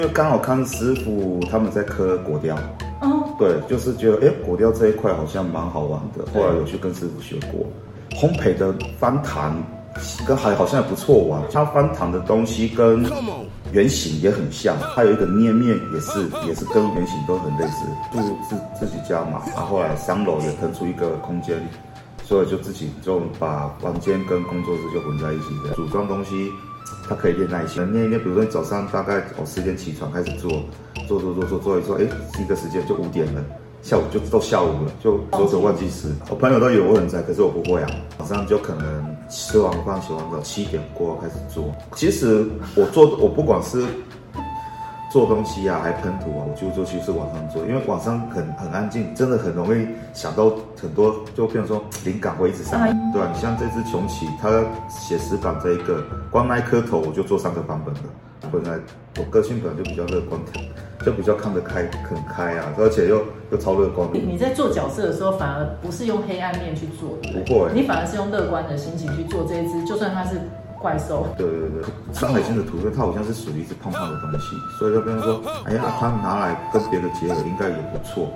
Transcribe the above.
就刚好看师傅他们在刻果雕，哦，对，就是觉得哎、欸，果雕这一块好像蛮好玩的，后来有去跟师傅学过。烘焙的翻糖跟还好像也不错玩，它翻糖的东西跟圆形也很像，还有一个捏面也是也是跟圆形都很类似，就自自己家嘛。然后后来三楼也腾出一个空间，所以就自己就把房间跟工作室就混在一起的，组装东西。他可以练耐心，练一练。比如说你早上大概哦十点起床开始做，做做做做做一做，哎，一个时间就五点了，下午就到下午了，就左手忘记吃。我朋友都以为我很宅，可是我不会啊。早上就可能吃完饭洗完澡七点过后开始做。其实我做我不管是。做东西啊，还喷涂啊，我就做去是网上做，因为网上很很安静，真的很容易想到很多，就比如说灵感会一直上来，对吧？你像这只穷奇，它写实版这一个，光那一颗头我就做三个版本了。本来我个性本来就比较乐观，就比较看得开，很开啊，而且又又超乐观。你在做角色的时候，反而不是用黑暗面去做，不会，你反而是用乐观的心情去做这一只，就算它是。怪兽，对对对，山海经的图片，它好像是属于一只胖胖的东西，所以就跟他说，哎呀，它拿来跟别的结合应该也不错。